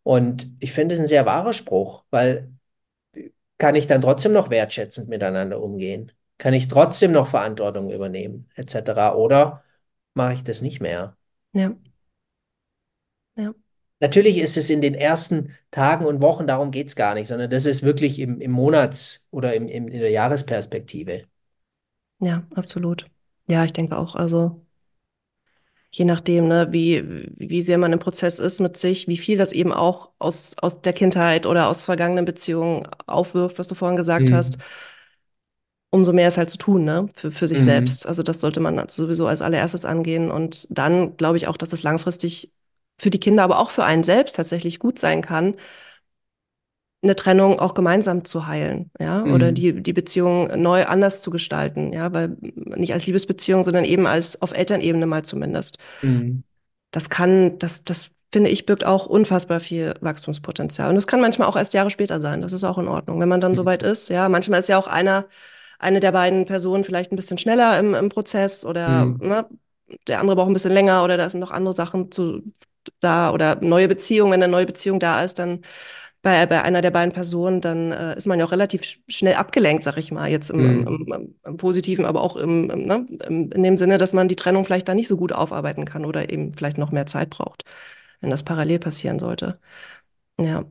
Und ich finde es ein sehr wahrer Spruch, weil kann ich dann trotzdem noch wertschätzend miteinander umgehen? Kann ich trotzdem noch Verantwortung übernehmen, etc. Oder mache ich das nicht mehr? Ja. Ja. Natürlich ist es in den ersten Tagen und Wochen, darum geht es gar nicht, sondern das ist wirklich im, im Monats- oder im, im, in der Jahresperspektive. Ja, absolut. Ja, ich denke auch. Also je nachdem, ne, wie, wie sehr man im Prozess ist mit sich, wie viel das eben auch aus, aus der Kindheit oder aus vergangenen Beziehungen aufwirft, was du vorhin gesagt hast, Mhm. umso mehr ist halt zu tun, ne, für, für sich Mhm. selbst. Also das sollte man sowieso als allererstes angehen. Und dann glaube ich auch, dass es langfristig für die Kinder, aber auch für einen selbst tatsächlich gut sein kann, eine Trennung auch gemeinsam zu heilen, ja, oder Mhm. die, die Beziehung neu anders zu gestalten, ja, weil nicht als Liebesbeziehung, sondern eben als auf Elternebene mal zumindest. Mhm. Das kann, das, das finde ich, birgt auch unfassbar viel Wachstumspotenzial. Und das kann manchmal auch erst Jahre später sein. Das ist auch in Ordnung, wenn man dann so weit ist. Ja, manchmal ist ja auch einer, eine der beiden Personen vielleicht ein bisschen schneller im, im Prozess oder Mhm. ne, der andere braucht ein bisschen länger oder da sind noch andere Sachen zu, da oder neue Beziehungen, wenn eine neue Beziehung da ist, dann bei, bei einer der beiden Personen, dann äh, ist man ja auch relativ sch- schnell abgelenkt, sag ich mal, jetzt im, Mhm. im, im, im Positiven, aber auch im, ne, in dem Sinne, dass man die Trennung vielleicht dann nicht so gut aufarbeiten kann oder eben vielleicht noch mehr Zeit braucht, wenn das parallel passieren sollte. Ja.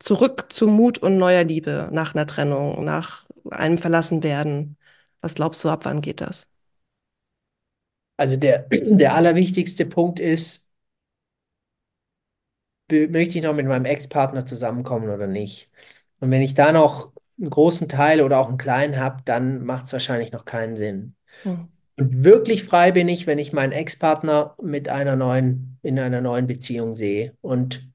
Zurück zu Mut und neuer Liebe nach einer Trennung, nach einem Verlassenwerden. Was glaubst du, ab wann geht das? Also der, der allerwichtigste Punkt ist, möchte ich noch mit meinem Ex-Partner zusammenkommen oder nicht? Und wenn ich da noch einen großen Teil oder auch einen kleinen habe, dann macht es wahrscheinlich noch keinen Sinn. Hm. Und wirklich frei bin ich, wenn ich meinen Ex-Partner mit einer neuen, in einer neuen Beziehung sehe und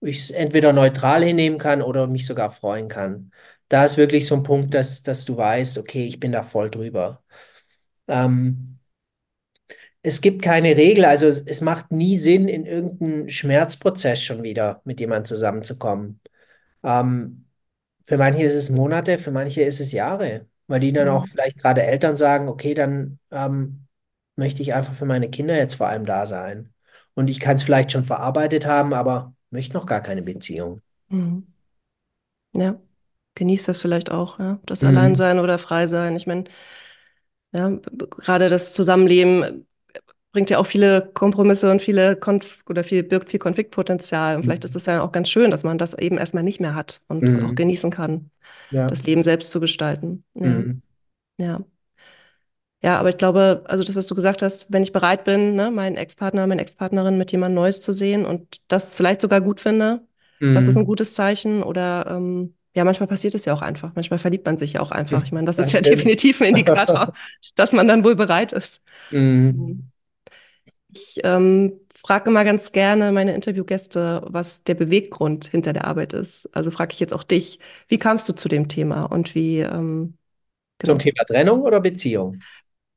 ich es entweder neutral hinnehmen kann oder mich sogar freuen kann. Da ist wirklich so ein Punkt, dass, dass du weißt, okay, ich bin da voll drüber. Ähm, es gibt keine Regel, also es, es macht nie Sinn, in irgendeinen Schmerzprozess schon wieder mit jemandem zusammenzukommen. Ähm, für manche ist es Monate, für manche ist es Jahre. weil die dann auch Mhm. vielleicht gerade Eltern sagen, okay, dann ähm, möchte ich einfach für meine Kinder jetzt vor allem da sein. Und ich kann es vielleicht schon verarbeitet haben, aber möchte noch gar keine Beziehung. Mhm. Ja, genießt das vielleicht auch, ja. Das Mhm. Alleinsein oder Freisein. Ich meine, ja, gerade das Zusammenleben bringt ja auch viele Kompromisse und viele Konf oder viel, birgt viel Konfliktpotenzial. Und vielleicht ist es ja auch ganz schön, dass man das eben erstmal nicht mehr hat und es auch Mhm. genießen kann, Ja. das Leben selbst zu gestalten. Ja, Mhm. ja. Ja, aber ich glaube, also das, was du gesagt hast, wenn ich bereit bin, ne, meinen Ex-Partner, meine Ex-Partnerin mit jemand Neues zu sehen und das vielleicht sogar gut finde, das ist ein Mhm. gutes Zeichen. Oder ähm, ja, manchmal passiert es ja auch einfach. Manchmal verliebt man sich ja auch einfach. Ich meine, das ist Das ja stimmt. definitiv ein Indikator, dass man dann wohl bereit ist. Mhm. Ich ähm, frage immer ganz gerne meine Interviewgäste, was der Beweggrund hinter der Arbeit ist. Also frage ich jetzt auch dich, wie kamst du zu dem Thema und wie, ähm, Zum genau, Thema Trennung oder Beziehung?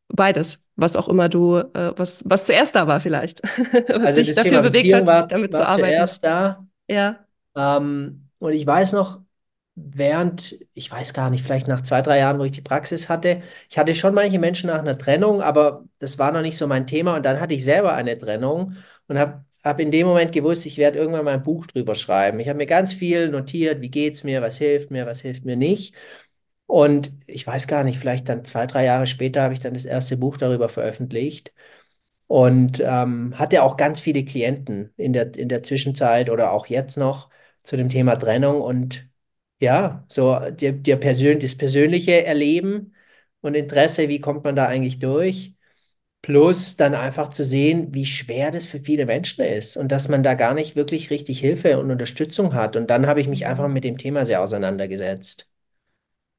beides, was auch immer du, äh, was, was zuerst da war vielleicht, was Also dich das dafür Thema bewegt Beziehung hat, war, damit zu war arbeiten. zuerst da. Ja, Ähm, und ich weiß noch, während, ich weiß gar nicht, vielleicht nach zwei, drei Jahren, wo ich die Praxis hatte, ich hatte schon manche Menschen nach einer Trennung, aber das war noch nicht so mein Thema. Und dann hatte ich selber eine Trennung und habe hab in dem Moment gewusst, ich werde irgendwann mal ein Buch drüber schreiben. Ich habe mir ganz viel notiert, wie geht's mir, was hilft mir, was hilft mir nicht. Und ich weiß gar nicht, vielleicht dann zwei, drei Jahre später habe ich dann das erste Buch darüber veröffentlicht. Und ähm, hatte auch ganz viele Klienten in der, in der Zwischenzeit oder auch jetzt noch zu dem Thema Trennung und ja, so der, der Persön das persönliche Erleben und Interesse, wie kommt man da eigentlich durch? Plus dann einfach zu sehen, wie schwer das für viele Menschen ist und dass man da gar nicht wirklich richtig Hilfe und Unterstützung hat. Und dann habe ich mich einfach mit dem Thema sehr auseinandergesetzt.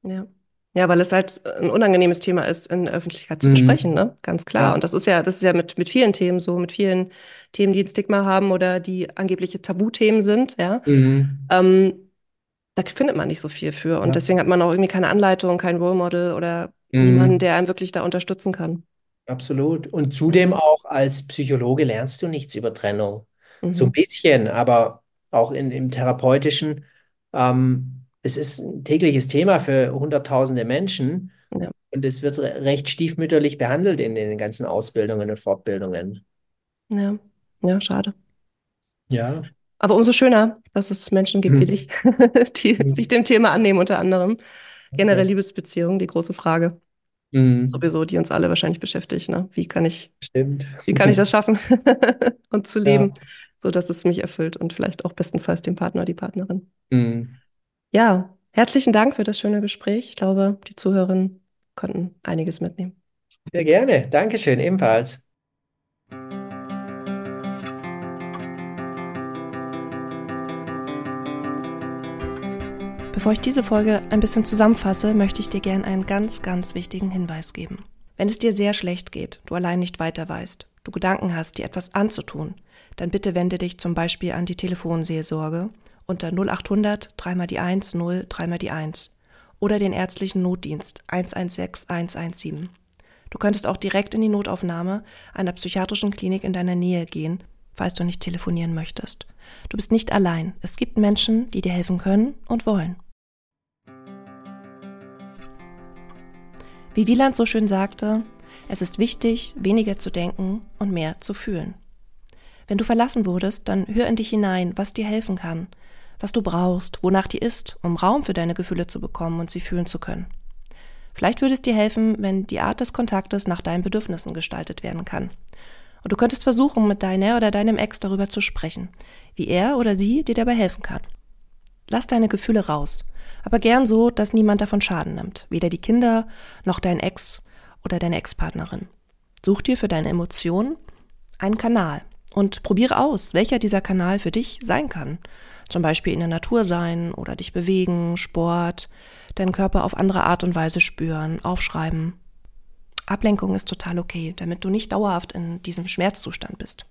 ja. Ja, weil es halt ein unangenehmes Thema ist, in der Öffentlichkeit zu besprechen, Mhm. ne? Ganz klar. Ja. Und das ist ja, das ist ja mit, mit vielen Themen so, mit vielen Themen, die ein Stigma haben oder die angebliche Tabuthemen sind, ja. Mhm. Ähm, da findet man nicht so viel für. Und Ja. deswegen hat man auch irgendwie keine Anleitung, kein Role Model oder Mhm. der einem wirklich da unterstützen kann. Absolut. Und zudem Mhm. auch als Psychologe lernst du nichts über Trennung. So ein Mhm. bisschen, aber auch in, im Therapeutischen. Ähm, es ist ein tägliches Thema für hunderttausende Menschen Ja, und es wird re- recht stiefmütterlich behandelt in den ganzen Ausbildungen und Fortbildungen. ja, ja, schade. Ja. Aber umso schöner, dass es Menschen gibt wie Mhm. dich, die sich dem Thema annehmen, unter anderem. Generell Okay. Liebesbeziehungen, die große Frage, Mhm. sowieso, die uns alle wahrscheinlich beschäftigt, ne? Wie kann ich, Stimmt. wie kann ich das schaffen und zu leben, Ja. so dass es mich erfüllt und vielleicht auch bestenfalls den Partner, die Partnerin. Mhm. Ja, herzlichen Dank für das schöne Gespräch. Ich glaube, die Zuhörerinnen konnten einiges mitnehmen. Sehr gerne. Dankeschön, ebenfalls. Bevor ich diese Folge ein bisschen zusammenfasse, möchte ich dir gerne einen ganz, ganz wichtigen Hinweis geben. Wenn es dir sehr schlecht geht, du allein nicht weiter weißt, du Gedanken hast, dir etwas anzutun, dann bitte wende dich zum Beispiel an die Telefonseelsorge unter 0800 3 die 1 0 3 die 1 oder den ärztlichen Notdienst 116 117. Du könntest auch direkt in die Notaufnahme einer psychiatrischen Klinik in deiner Nähe gehen, falls du nicht telefonieren möchtest. Du bist nicht allein. Es gibt Menschen, die dir helfen können und wollen. Wie Wieland so schön sagte, es ist wichtig, weniger zu denken und mehr zu fühlen. Wenn du verlassen wurdest, dann hör in dich hinein, was dir helfen kann, was du brauchst, wonach dir ist, um Raum für deine Gefühle zu bekommen und sie fühlen zu können. Vielleicht würde es dir helfen, wenn die Art des Kontaktes nach deinen Bedürfnissen gestaltet werden kann. Und du könntest versuchen, mit deiner oder deinem Ex darüber zu sprechen, wie er oder sie dir dabei helfen kann. Lass deine Gefühle raus, aber gern so, dass niemand davon Schaden nimmt, weder die Kinder noch dein Ex oder deine Ex-Partnerin. Such dir für deine Emotionen einen Kanal und probiere aus, welcher dieser Kanal für dich sein kann. Zum Beispiel in der Natur sein oder dich bewegen, Sport, deinen Körper auf andere Art und Weise spüren, aufschreiben. Ablenkung ist total okay, damit du nicht dauerhaft in diesem Schmerzzustand bist.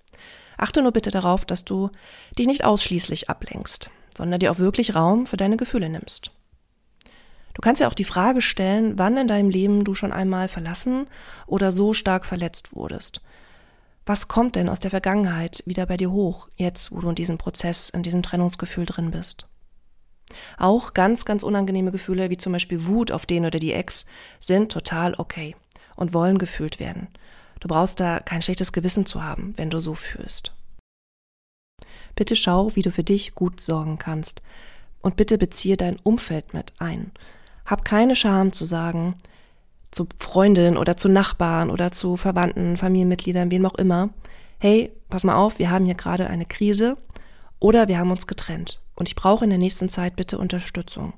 Achte nur bitte darauf, dass du dich nicht ausschließlich ablenkst, sondern dir auch wirklich Raum für deine Gefühle nimmst. Du kannst dir auch die Frage stellen, wann in deinem Leben du schon einmal verlassen oder so stark verletzt wurdest. Was kommt denn aus der Vergangenheit wieder bei dir hoch, jetzt wo du in diesem Prozess, in diesem Trennungsgefühl drin bist? Auch ganz, ganz unangenehme Gefühle wie zum Beispiel Wut auf den oder die Ex sind total okay und wollen gefühlt werden. Du brauchst da kein schlechtes Gewissen zu haben, wenn du so fühlst. Bitte schau, wie du für dich gut sorgen kannst. Und bitte beziehe dein Umfeld mit ein. Hab keine Scham zu sagen, zu Freundinnen oder zu Nachbarn oder zu Verwandten, Familienmitgliedern, wem auch immer, hey, pass mal auf, wir haben hier gerade eine Krise oder wir haben uns getrennt und ich brauche in der nächsten Zeit bitte Unterstützung.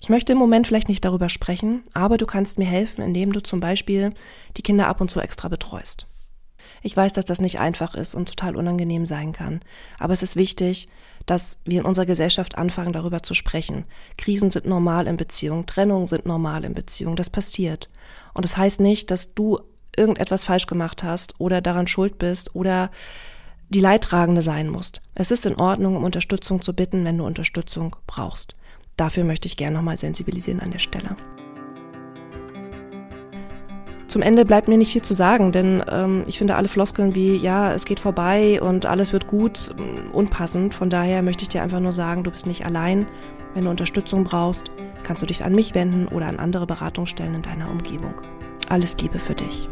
Ich möchte im Moment vielleicht nicht darüber sprechen, aber du kannst mir helfen, indem du zum Beispiel die Kinder ab und zu extra betreust. Ich weiß, dass das nicht einfach ist und total unangenehm sein kann, aber es ist wichtig, dass wir in unserer Gesellschaft anfangen, darüber zu sprechen. Krisen sind normal in Beziehungen, Trennungen sind normal in Beziehungen, das passiert. Und das heißt nicht, dass du irgendetwas falsch gemacht hast oder daran schuld bist oder die Leidtragende sein musst. Es ist in Ordnung, um Unterstützung zu bitten, wenn du Unterstützung brauchst. Dafür möchte ich gerne nochmal sensibilisieren an der Stelle. Zum Ende bleibt mir nicht viel zu sagen, denn ähm, ich finde alle Floskeln wie, ja, es geht vorbei und alles wird gut, mm, unpassend. Von daher möchte ich dir einfach nur sagen, du bist nicht allein. Wenn du Unterstützung brauchst, kannst du dich an mich wenden oder an andere Beratungsstellen in deiner Umgebung. Alles Liebe für dich.